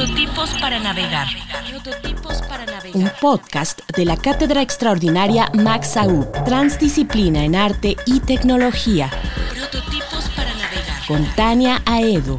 Prototipos para navegar. Prototipos para navegar. Un podcast de la Cátedra Extraordinaria Max Aub, Transdisciplina en Arte y Tecnología. Prototipos para navegar. Con Tania Aedo.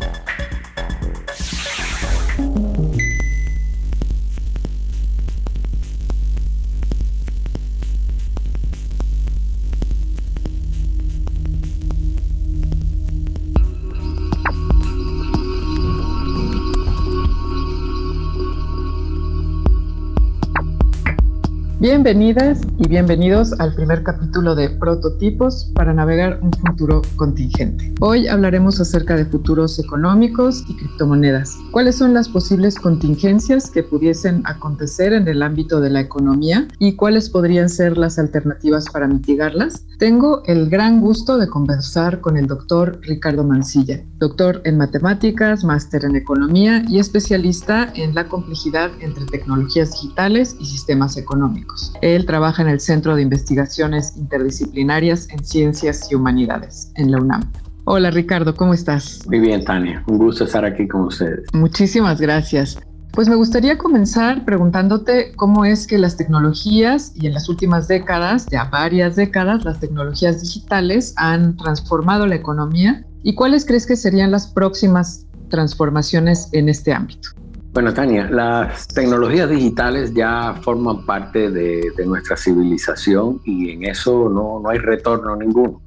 Bienvenidas y bienvenidos al primer capítulo de Prototipos para navegar un futuro contingente. Hoy hablaremos acerca de futuros económicos y criptomonedas. ¿Cuáles son las posibles contingencias que pudiesen acontecer en el ámbito de la economía y cuáles podrían ser las alternativas para mitigarlas? Tengo el gran gusto de conversar con el doctor Ricardo Mancilla, doctor en matemáticas, máster en economía y especialista en la complejidad entre tecnologías digitales y sistemas económicos. Él trabaja en el Centro de Investigaciones Interdisciplinarias en Ciencias y Humanidades, en la UNAM. Hola Ricardo, ¿cómo estás? Muy bien, Tania. Un gusto estar aquí con ustedes. Muchísimas gracias. Pues me gustaría comenzar preguntándote cómo es que las tecnologías y en las últimas décadas, ya varias décadas, las tecnologías digitales han transformado la economía y cuáles crees que serían las próximas transformaciones en este ámbito. Bueno, Tania, las tecnologías digitales ya forman parte de, nuestra civilización y en eso no, no, hay retorno ninguno.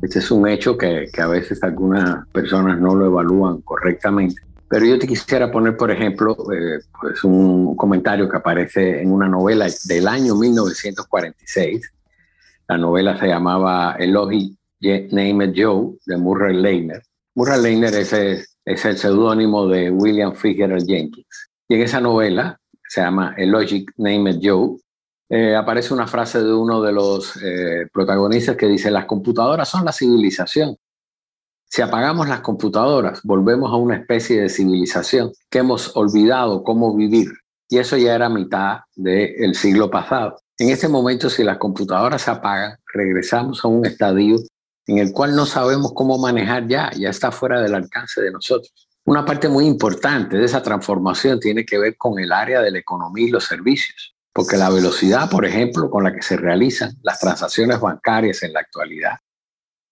Este es un hecho que, que, a veces algunas personas no lo evalúan correctamente. Pero yo te quisiera poner, por ejemplo, eh, pues un comentario que aparece en una novela del año 1946. La novela se llamaba Elogi Name Joe de Murray Lehner. Murray Lehner es es el seudónimo de William Fitzgerald Jenkins. Y en esa novela, se llama A Logic Named Joe, eh, aparece una frase de uno de los eh, protagonistas que dice, las computadoras son la civilización. Si apagamos las computadoras, volvemos a una especie de civilización que hemos olvidado cómo vivir. Y eso ya era mitad del siglo pasado. En este momento, si las computadoras se apagan, regresamos a un estadio en el cual no sabemos cómo manejar ya, ya está fuera del alcance de nosotros. Una parte muy importante de esa transformación tiene que ver con el área de la economía y los servicios, porque la velocidad, por ejemplo, con la que se realizan las transacciones bancarias en la actualidad,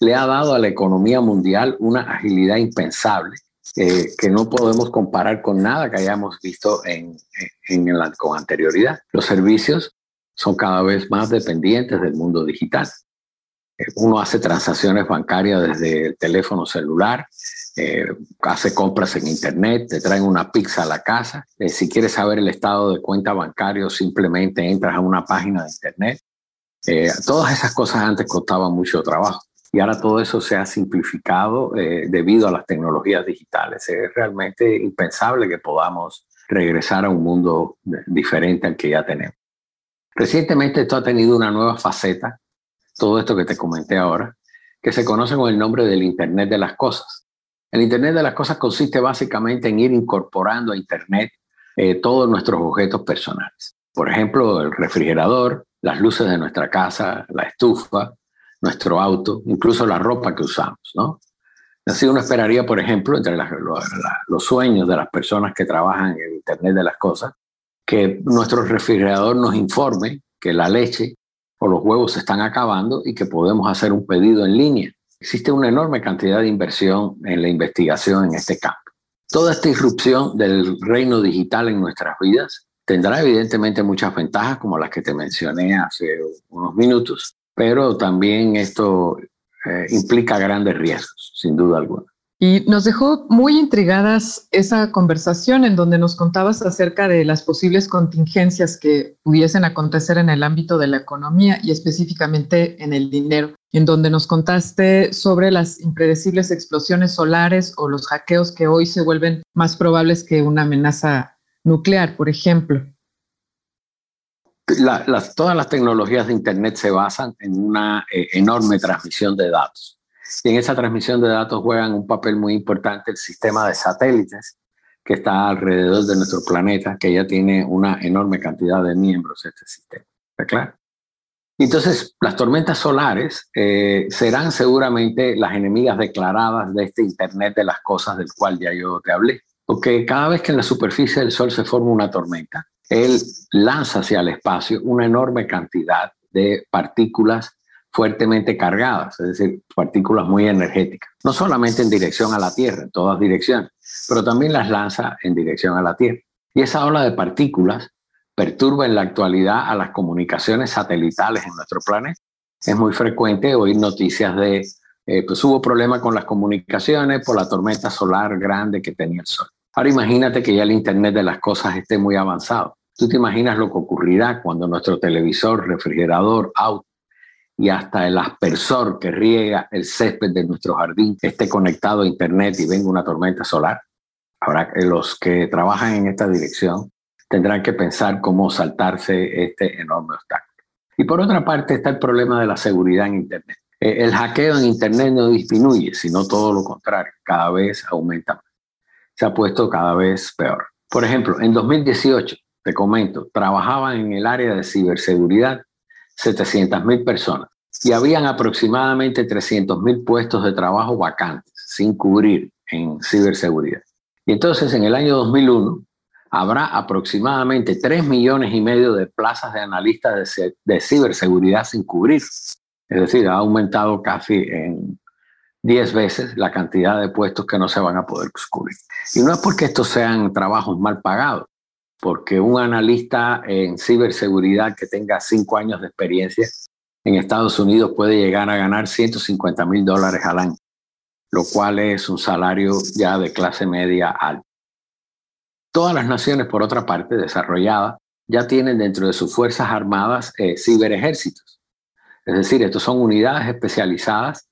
le ha dado a la economía mundial una agilidad impensable eh, que no podemos comparar con nada que hayamos visto en, en, con anterioridad. Los servicios son cada vez más dependientes del mundo digital uno hace transacciones bancarias desde el teléfono celular, eh, hace compras en internet, te traen una pizza a la casa. Eh, si quieres saber el estado de cuenta bancario, simplemente entras a una página de internet. Eh, todas esas cosas antes costaban mucho trabajo y ahora todo eso se ha simplificado debido a las tecnologías digitales. Es realmente impensable que podamos regresar a un mundo diferente al que ya tenemos. Recientemente esto ha tenido una nueva faceta todo esto que te comenté ahora, que se conoce con el nombre del Internet de las Cosas. El Internet de las Cosas consiste básicamente en ir incorporando a Internet eh, todos nuestros objetos personales. Por ejemplo, el refrigerador, las luces de nuestra casa, la estufa, nuestro auto, incluso la ropa que usamos, ¿no? Así uno esperaría, por ejemplo, entre los sueños de las personas que trabajan en Internet de las Cosas, que nuestro refrigerador nos informe que la leche o los huevos se están acabando y que podemos hacer un pedido en línea. Existe una enorme cantidad de inversión en la investigación en este campo. Toda esta irrupción del reino digital en nuestras vidas tendrá evidentemente muchas ventajas como las que te mencioné hace unos minutos, pero también esto eh, implica grandes riesgos, sin duda alguna. Y nos dejó muy intrigadas esa conversación en donde nos contabas acerca de las posibles contingencias que pudiesen acontecer en el ámbito de la economía y específicamente en el dinero. en donde nos contaste sobre las impredecibles explosiones solares o los hackeos que hoy se vuelven más probables que una amenaza nuclear, por ejemplo. todas las tecnologías de Internet se basan en una eh, enorme transmisión de datos. Y en esa transmisión de datos juegan un papel muy importante el sistema de satélites que está alrededor de nuestro planeta, que ya tiene una enorme cantidad de miembros este sistema. ¿Está claro? Entonces, las tormentas solares eh, serán seguramente las enemigas declaradas de este Internet de las cosas del cual ya yo te hablé. Porque cada vez que en la superficie del Sol se forma una tormenta, él lanza hacia el espacio una enorme cantidad de partículas fuertemente cargadas, es decir, partículas muy energéticas, no solamente en dirección a la Tierra, en todas direcciones, pero también las lanza en dirección a la Tierra. Y esa ola de partículas perturba en la actualidad a las comunicaciones satelitales en nuestro planeta. Es muy frecuente oír noticias de, eh, pues hubo problema con las comunicaciones por la tormenta solar grande que tenía el Sol. Ahora imagínate que ya el Internet de las cosas esté muy avanzado. Tú te imaginas lo que ocurrirá cuando nuestro televisor, refrigerador, auto, y hasta el aspersor que riega el césped de nuestro jardín esté conectado a Internet y venga una tormenta solar. Ahora, los que trabajan en esta dirección tendrán que pensar cómo saltarse este enorme obstáculo. Y por otra parte está el problema de la seguridad en Internet. Eh, el hackeo en Internet no disminuye, sino todo lo contrario, cada vez aumenta más. Se ha puesto cada vez peor. Por ejemplo, en 2018, te comento, trabajaban en el área de ciberseguridad 700.000 personas y habían aproximadamente 300.000 puestos de trabajo vacantes sin cubrir en ciberseguridad. Y entonces en el año 2001 habrá aproximadamente 3 millones y medio de plazas de analistas de, ciberseguridad sin cubrir. Es decir, ha aumentado casi en 10 veces la cantidad de puestos que no se van a poder cubrir. Y no es porque estos sean trabajos mal pagados, porque un analista en ciberseguridad que tenga 5 años de experiencia en Estados Unidos puede llegar a ganar 150 mil dólares al año, lo cual es un salario ya de clase media alta. Todas las naciones, por otra parte, desarrolladas, ya tienen dentro de sus Fuerzas Armadas eh, ciberejércitos. Es decir, estos son unidades especializadas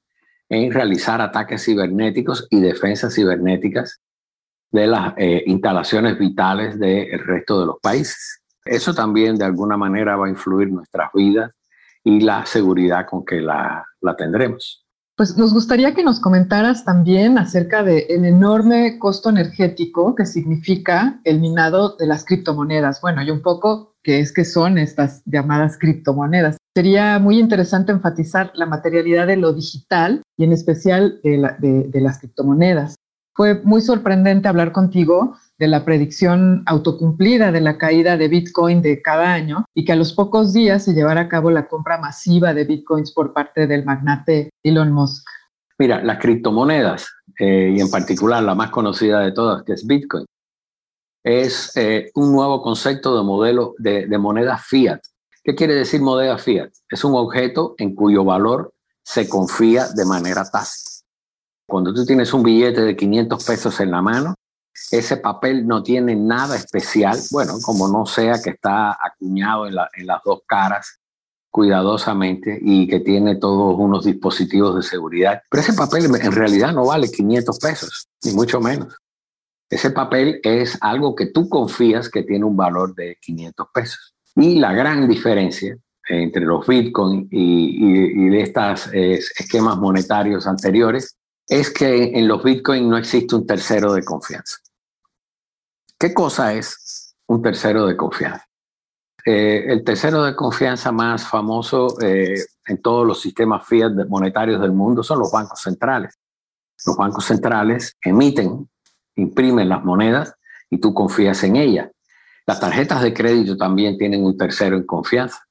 en realizar ataques cibernéticos y defensas cibernéticas de las eh, instalaciones vitales del resto de los países. Eso también de alguna manera va a influir nuestras vidas y la seguridad con que la, la tendremos. Pues nos gustaría que nos comentaras también acerca del el enorme costo energético que significa el minado de las criptomonedas. Bueno, y un poco qué es que son estas llamadas criptomonedas. Sería muy interesante enfatizar la materialidad de lo digital y en especial de, de las criptomonedas. Fue muy sorprendente hablar contigo de la predicción autocumplida de la caída de Bitcoin de cada año y que a los pocos días se llevara a cabo la compra masiva de Bitcoins por parte del magnate Elon Musk. Mira, las criptomonedas, eh, y en particular la más conocida de todas, que es Bitcoin, es eh, un nuevo concepto de modelo de, de moneda fiat. ¿Qué quiere decir moneda fiat? Es un objeto en cuyo valor se confía de manera tácita. Cuando tú tienes un billete de 500 pesos en la mano, ese papel no tiene nada especial, bueno, como no sea que está acuñado en, las dos caras cuidadosamente y que tiene todos unos dispositivos de seguridad. Pero ese papel en realidad no vale 500 pesos, ni mucho menos. Ese papel es algo que tú confías que tiene un valor de 500 pesos. Y la gran diferencia entre los bitcoins y, de estos esquemas monetarios anteriores es que en los bitcoins no existe un tercero de confianza. ¿Qué cosa es un tercero de confianza? Eh, el tercero de confianza más famoso eh, en todos los sistemas fiat monetarios del mundo son los bancos centrales. Los bancos centrales emiten, imprimen las monedas y tú confías en ellas. Las tarjetas de crédito también tienen un tercero en confianza.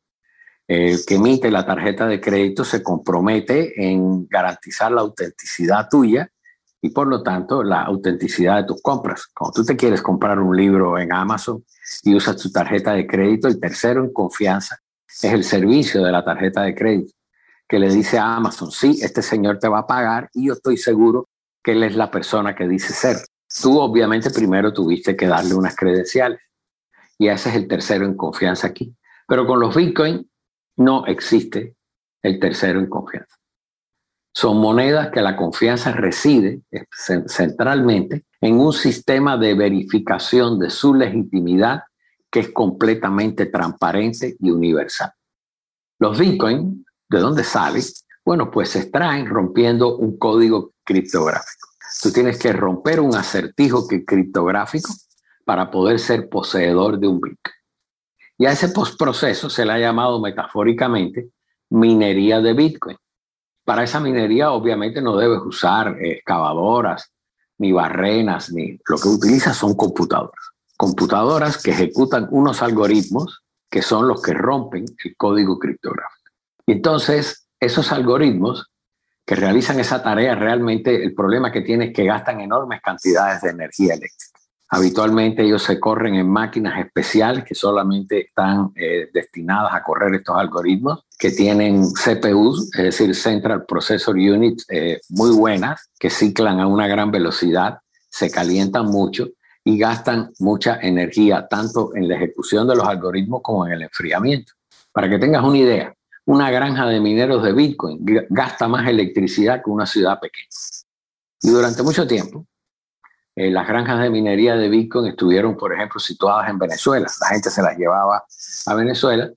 El que emite la tarjeta de crédito se compromete en garantizar la autenticidad tuya y por lo tanto la autenticidad de tus compras. Cuando tú te quieres comprar un libro en Amazon y usas tu tarjeta de crédito, el tercero en confianza es el servicio de la tarjeta de crédito, que le dice a Amazon, sí, este señor te va a pagar y yo estoy seguro que él es la persona que dice ser. Tú obviamente primero tuviste que darle unas credenciales y ese es el tercero en confianza aquí. Pero con los Bitcoin no existe el tercero en confianza. Son monedas que la confianza reside centralmente en un sistema de verificación de su legitimidad que es completamente transparente y universal. Los Bitcoin, ¿de dónde salen? Bueno, pues se extraen rompiendo un código criptográfico. Tú tienes que romper un acertijo criptográfico para poder ser poseedor de un Bitcoin. Y a ese proceso se le ha llamado metafóricamente minería de Bitcoin. Para esa minería obviamente no debes usar excavadoras, ni barrenas, ni lo que utilizas son computadoras. Computadoras que ejecutan unos algoritmos que son los que rompen el código criptográfico. Y entonces, esos algoritmos que realizan esa tarea, realmente el problema que tienen es que gastan enormes cantidades de energía eléctrica. Habitualmente ellos se corren en máquinas especiales que solamente están eh, destinadas a correr estos algoritmos, que tienen CPUs, es decir, Central Processor Units, eh, muy buenas, que ciclan a una gran velocidad, se calientan mucho y gastan mucha energía, tanto en la ejecución de los algoritmos como en el enfriamiento. Para que tengas una idea, una granja de mineros de Bitcoin gasta más electricidad que una ciudad pequeña. Y durante mucho tiempo, eh, las granjas de minería de Bitcoin estuvieron, por ejemplo, situadas en Venezuela. La gente se las llevaba a Venezuela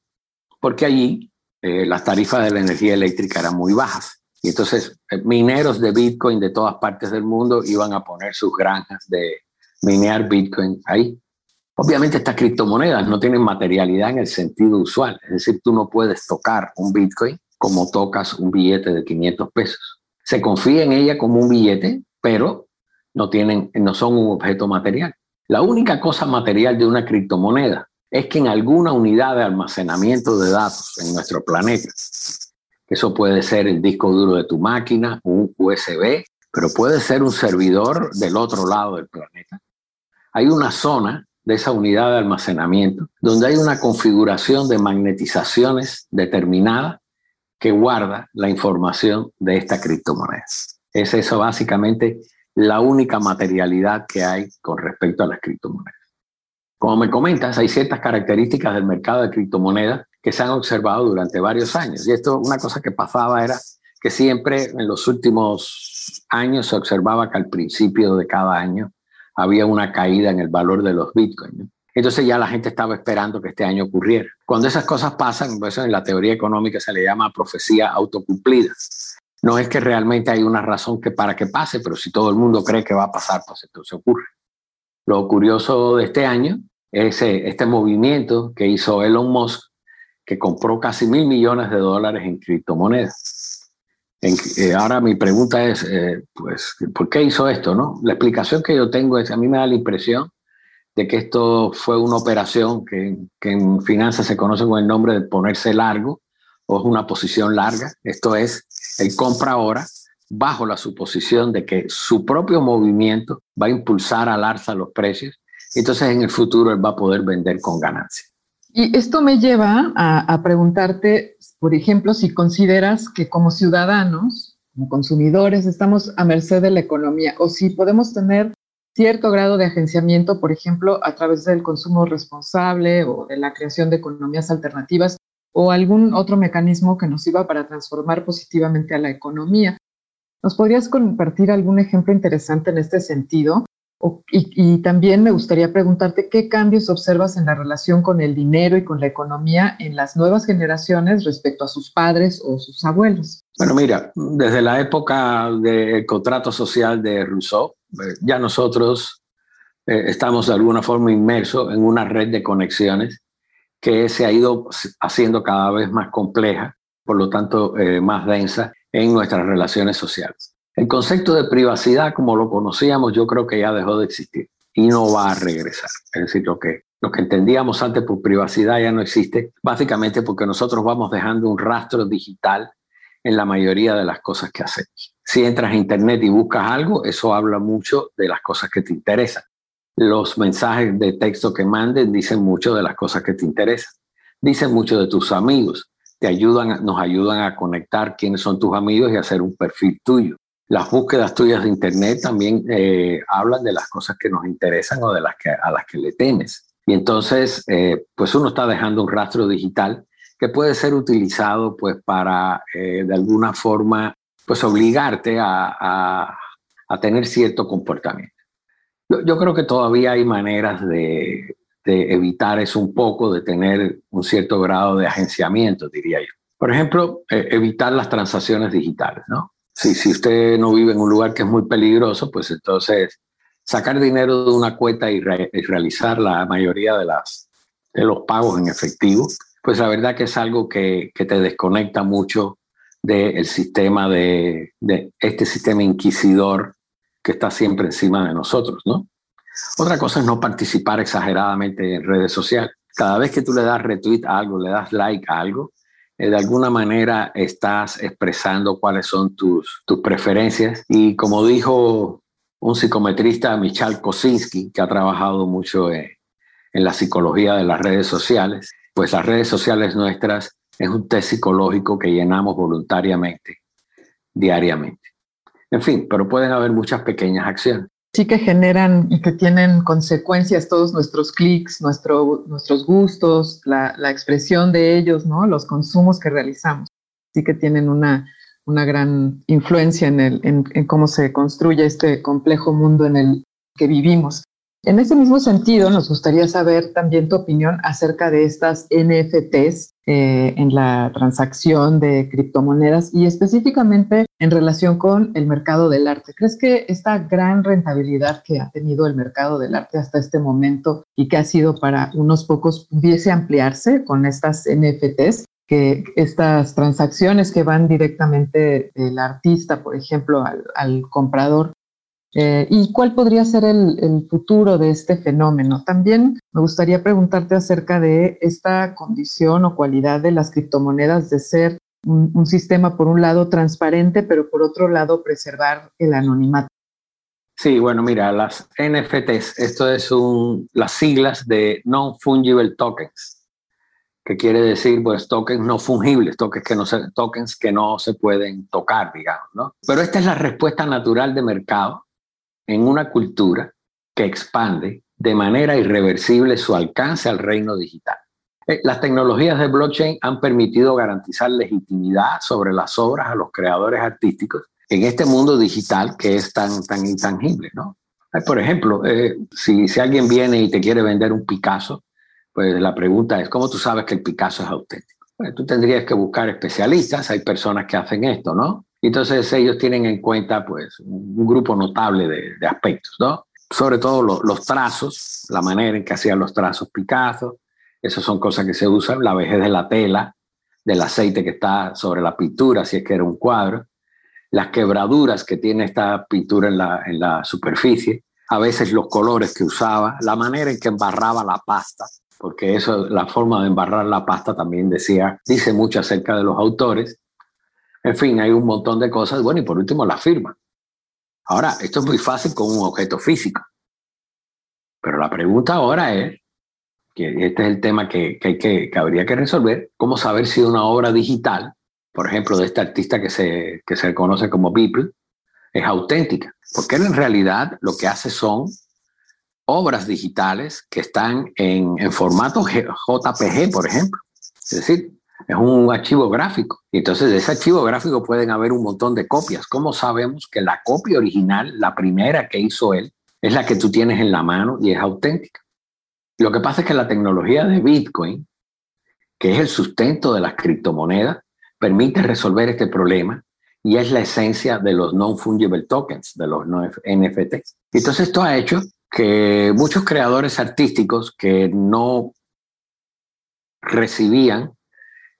porque allí eh, las tarifas de la energía eléctrica eran muy bajas. Y entonces eh, mineros de Bitcoin de todas partes del mundo iban a poner sus granjas de minear Bitcoin ahí. Obviamente estas criptomonedas no tienen materialidad en el sentido usual, es decir, tú no puedes tocar un Bitcoin como tocas un billete de 500 pesos. Se confía en ella como un billete, pero no, tienen, no son un objeto material. La única cosa material de una criptomoneda es que en alguna unidad de almacenamiento de datos en nuestro planeta, eso puede ser el disco duro de tu máquina, un USB, pero puede ser un servidor del otro lado del planeta. Hay una zona de esa unidad de almacenamiento donde hay una configuración de magnetizaciones determinada que guarda la información de esta criptomoneda. Es eso básicamente la única materialidad que hay con respecto a las criptomonedas. Como me comentas, hay ciertas características del mercado de criptomonedas que se han observado durante varios años. Y esto, una cosa que pasaba era que siempre en los últimos años se observaba que al principio de cada año había una caída en el valor de los bitcoins. Entonces ya la gente estaba esperando que este año ocurriera. Cuando esas cosas pasan, pues eso en la teoría económica se le llama profecía autocumplida. No es que realmente hay una razón que para que pase, pero si todo el mundo cree que va a pasar, pues entonces ocurre. Lo curioso de este año es eh, este movimiento que hizo Elon Musk, que compró casi mil millones de dólares en criptomonedas. Eh, ahora mi pregunta es, eh, pues, ¿por qué hizo esto? No? La explicación que yo tengo es, a mí me da la impresión de que esto fue una operación que, que en finanzas se conoce con el nombre de ponerse largo, o es una posición larga. Esto es, él compra ahora bajo la suposición de que su propio movimiento va a impulsar al alza los precios. Entonces en el futuro él va a poder vender con ganancia. Y esto me lleva a, a preguntarte, por ejemplo, si consideras que como ciudadanos, como consumidores, estamos a merced de la economía o si podemos tener cierto grado de agenciamiento, por ejemplo, a través del consumo responsable o de la creación de economías alternativas o algún otro mecanismo que nos sirva para transformar positivamente a la economía. ¿Nos podrías compartir algún ejemplo interesante en este sentido? y, también me gustaría preguntarte qué cambios observas en la relación con el dinero y con la economía en las nuevas generaciones respecto a sus padres o sus abuelos. Bueno, mira, desde la época del contrato social de Rousseau, eh, ya nosotros eh, estamos de alguna forma inmersos en una red de conexiones que se ha ido haciendo cada vez más compleja, por lo tanto eh, más densa en nuestras relaciones sociales. El concepto de privacidad, como lo conocíamos, yo creo que ya dejó de existir y no va a regresar. Es decir, lo que, lo que entendíamos antes por privacidad ya no existe, básicamente porque nosotros vamos dejando un rastro digital en la mayoría de las cosas que hacemos. Si entras a Internet y buscas algo, eso habla mucho de las cosas que te interesan los mensajes de texto que manden dicen mucho de las cosas que te interesan. Dicen mucho de tus amigos. Te ayudan, nos ayudan a conectar quiénes son tus amigos y hacer un perfil tuyo. Las búsquedas tuyas de Internet también eh, hablan de las cosas que nos interesan o de las que, a las que le temes. Y entonces, eh, pues uno está dejando un rastro digital que puede ser utilizado pues para, eh, de alguna forma, pues obligarte a, tener cierto comportamiento. Yo, creo que todavía hay maneras de, evitar eso un poco, de tener un cierto grado de agenciamiento, diría yo. Por ejemplo, e, evitar las transacciones digitales, ¿no? Si, si usted no vive en un lugar que es muy peligroso, pues entonces sacar dinero de una cuenta y, realizar la mayoría de, las, de los pagos en efectivo, pues la verdad que es algo que, que te desconecta mucho del sistema de, de, este sistema inquisidor que está siempre encima de nosotros, ¿no? Otra cosa es no participar exageradamente en redes sociales. Cada vez que tú le das retweet a algo, le das like a algo, eh, de alguna manera estás expresando cuáles son tus, tus preferencias. Y como dijo un psicometrista, Michal Kosinski, que ha trabajado mucho en, la psicología de las redes sociales, pues las redes sociales nuestras es un test psicológico que llenamos voluntariamente, diariamente. En fin, pero pueden haber muchas pequeñas acciones. Sí que generan y que tienen consecuencias todos nuestros clics, nuestro, nuestros gustos, la, la, expresión de ellos, ¿no? los consumos que realizamos. Sí que tienen una, una gran influencia en, el, en, en cómo se construye este complejo mundo en el que vivimos. En ese mismo sentido, nos gustaría saber también tu opinión acerca de estas NFTs eh, en la transacción de criptomonedas y específicamente en relación con el mercado del arte. ¿Crees que esta gran rentabilidad que ha tenido el mercado del arte hasta este momento y que ha sido para unos pocos pudiese ampliarse con estas NFTs? que estas transacciones que van directamente del artista, por ejemplo, al, al comprador, eh, ¿Y cuál podría ser el, futuro de este fenómeno? También me gustaría preguntarte acerca de esta condición o cualidad de las criptomonedas de ser un, sistema, por un lado, transparente, pero por otro lado, preservar el anonimato. Sí, bueno, mira, las NFTs, esto es un, las siglas de Non-Fungible Tokens, que quiere decir, pues, tokens no fungibles, tokens que no se, tokens que no se pueden tocar, digamos, ¿no? Pero esta es la respuesta natural de mercado en una cultura que expande de manera irreversible su alcance al reino digital. Eh, las tecnologías de blockchain han permitido garantizar legitimidad sobre las obras a los creadores artísticos en este mundo digital que es tan, tan intangible, ¿no? Eh, por ejemplo, eh, si, si alguien viene y te quiere vender un Picasso, pues la pregunta es, ¿cómo tú sabes que el Picasso es auténtico? Pues tú tendrías que buscar especialistas, hay personas que hacen esto, ¿no? Entonces ellos tienen en cuenta pues un grupo notable de, aspectos, ¿no? Sobre todo los trazos, la manera en que hacían los trazos Picasso, esas son cosas que se usan, la vejez de la tela, del aceite que está sobre la pintura, si es que era un cuadro, las quebraduras que tiene esta pintura en la, en la superficie, a veces los colores que usaba, la manera en que embarraba la pasta, porque eso, la forma de embarrar la pasta también decía, dice mucho acerca de los autores, en fin, hay un montón de cosas. Bueno, y por último, la firma. Ahora, esto es muy fácil con un objeto físico. Pero la pregunta ahora es, que este es el tema que, que, que, habría que resolver, cómo saber si una obra digital, por ejemplo, de este artista que se, que se conoce como Beeple, es auténtica. Porque en realidad lo que hace son obras digitales que están en, en formato JPG, por ejemplo. Es decir, es un archivo gráfico. Entonces, de ese archivo gráfico pueden haber un montón de copias. ¿Cómo sabemos que la copia original, la primera que hizo él, es la que tú tienes en la mano y es auténtica? Lo que pasa es que la tecnología de Bitcoin, que es el sustento de las criptomonedas, permite resolver este problema y es la esencia de los non-fungible tokens, de los NFT. Entonces, esto ha hecho que muchos creadores artísticos que no recibían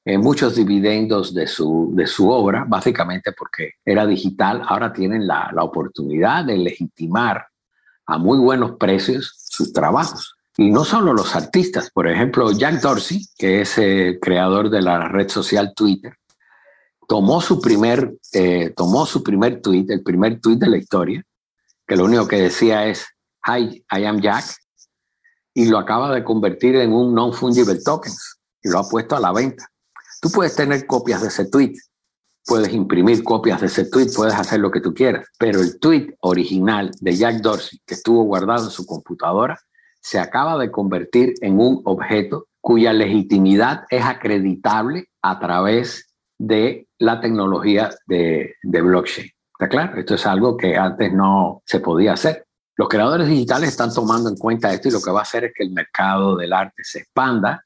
eh, muchos dividendos de su, de su obra, básicamente porque era digital, ahora tienen la, la oportunidad de legitimar a muy buenos precios sus trabajos. Y no solo los artistas, por ejemplo, Jack Dorsey, que es el creador de la red social Twitter, tomó su primer, eh, tomó su primer tweet, el primer tweet de la historia, que lo único que decía es, Hi, I am Jack, y lo acaba de convertir en un non-fungible tokens y lo ha puesto a la venta. Tú puedes tener copias de ese tweet, puedes imprimir copias de ese tweet, puedes hacer lo que tú quieras, pero el tweet original de Jack Dorsey, que estuvo guardado en su computadora, se acaba de convertir en un objeto cuya legitimidad es acreditable a través de la tecnología de, blockchain. ¿Está claro? Esto es algo que antes no se podía hacer. Los creadores digitales están tomando en cuenta esto y lo que va a hacer es que el mercado del arte se expanda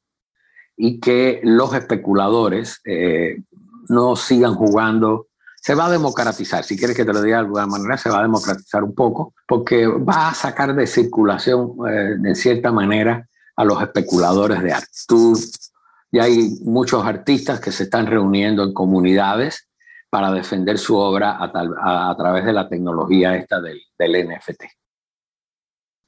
y que los especuladores eh, no sigan jugando. Se va a democratizar, si quieres que te lo diga de alguna manera, se va a democratizar un poco, porque va a sacar de circulación, eh, de cierta manera, a los especuladores de arte. Tú, ya hay muchos artistas que se están reuniendo en comunidades para defender su obra a, través de la tecnología esta del, del NFT.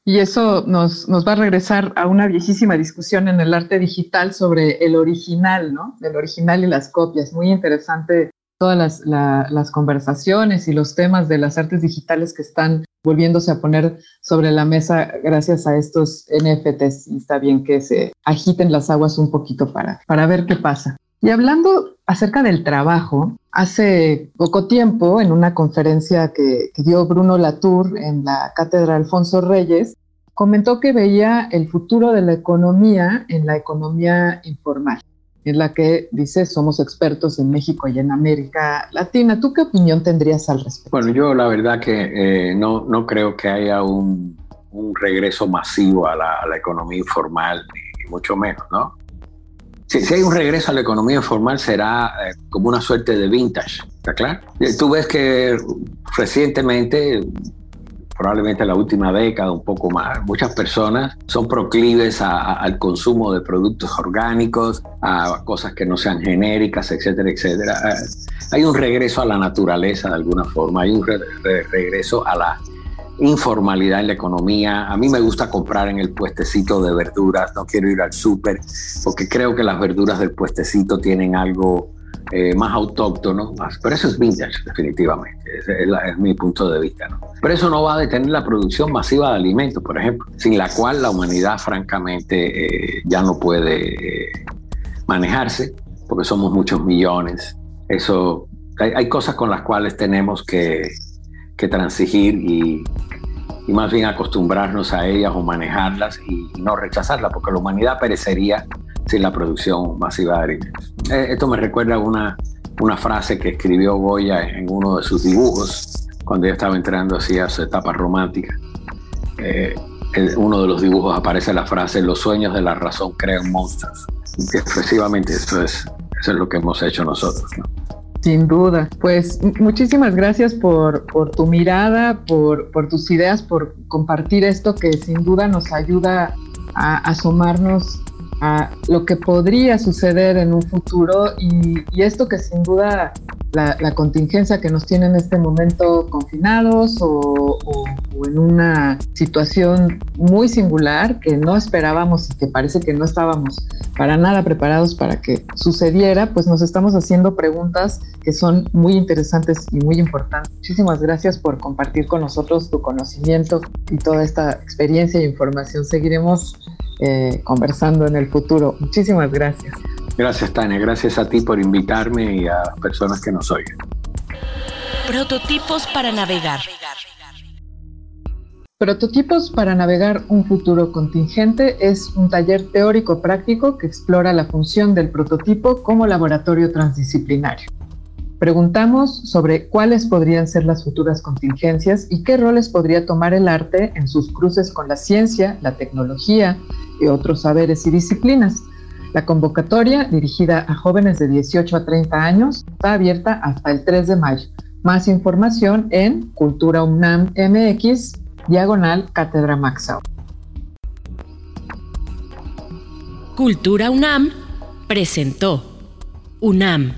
Y eso nos, nos, va a regresar a una viejísima discusión en el arte digital sobre el original, ¿no? El original y las copias. Muy interesante todas las, las conversaciones y los temas de las artes digitales que están volviéndose a poner sobre la mesa gracias a estos NFTs. Y está bien que se agiten las aguas un poquito para, para ver qué pasa. Y hablando acerca del trabajo, hace poco tiempo, en una conferencia que, dio Bruno Latour en la Cátedra Alfonso Reyes, comentó que veía el futuro de la economía en la economía informal, en la que dice somos expertos en México y en América Latina. ¿Tú qué opinión tendrías al respecto? Bueno, yo la verdad que eh, no, no creo que haya un, regreso masivo a la, a la economía informal, ni mucho menos, ¿no? Si, hay un regreso a la economía informal será eh, como una suerte de vintage, ¿está claro? Tú ves que recientemente, probablemente la última década, un poco más, muchas personas son proclives al consumo de productos orgánicos, a cosas que no sean genéricas, etcétera, etcétera. Eh, hay un regreso a la naturaleza de alguna forma, hay un regreso a la informalidad en la economía. A mí me gusta comprar en el puestecito de verduras, no quiero ir al súper, porque creo que las verduras del puestecito tienen algo eh, más autóctono, más, pero eso es vintage, definitivamente, es, mi punto de vista. ¿no? Pero eso no va a detener la producción masiva de alimentos, por ejemplo, sin la cual la humanidad francamente eh, ya no puede eh, manejarse, porque somos muchos millones. Eso, hay, hay cosas con las cuales tenemos que, que transigir y, y más bien acostumbrarnos a ellas o manejarlas y no rechazarlas, porque la humanidad perecería sin la producción masiva de alimentos. Eh, esto me recuerda una, una frase que escribió Goya en uno de sus dibujos, cuando ella estaba entrando hacia su etapa romántica. Eh, en uno de los dibujos aparece la frase, los sueños de la razón crean monstruos. Y efectivamente eso es, eso es lo que hemos hecho nosotros. ¿no? Sin duda. Pues muchísimas gracias por, tu mirada, por, por, tus ideas, por compartir esto que sin duda nos ayuda a asomarnos a lo que podría suceder en un futuro y, esto que sin duda la, contingencia que nos tiene en este momento confinados o, en una situación muy singular que no esperábamos y que parece que no estábamos para nada preparados para que sucediera, pues nos estamos haciendo preguntas que son muy interesantes y muy importantes. Muchísimas gracias por compartir con nosotros tu conocimiento y toda esta experiencia e información. Seguiremos eh, conversando en el futuro. Muchísimas gracias. Gracias, Tania. Gracias a ti por invitarme y a personas que nos oigan. Prototipos para navegar. Prototipos para navegar un futuro contingente es un taller teórico práctico que explora la función del prototipo como laboratorio transdisciplinario. Preguntamos sobre cuáles podrían ser las futuras contingencias y qué roles podría tomar el arte en sus cruces con la ciencia, la tecnología y otros saberes y disciplinas. La convocatoria, dirigida a jóvenes de 18 a 30 años, está abierta hasta el 3 de mayo. Más información en Cultura UNAM MX, diagonal Cátedra Maxau. Cultura UNAM presentó UNAM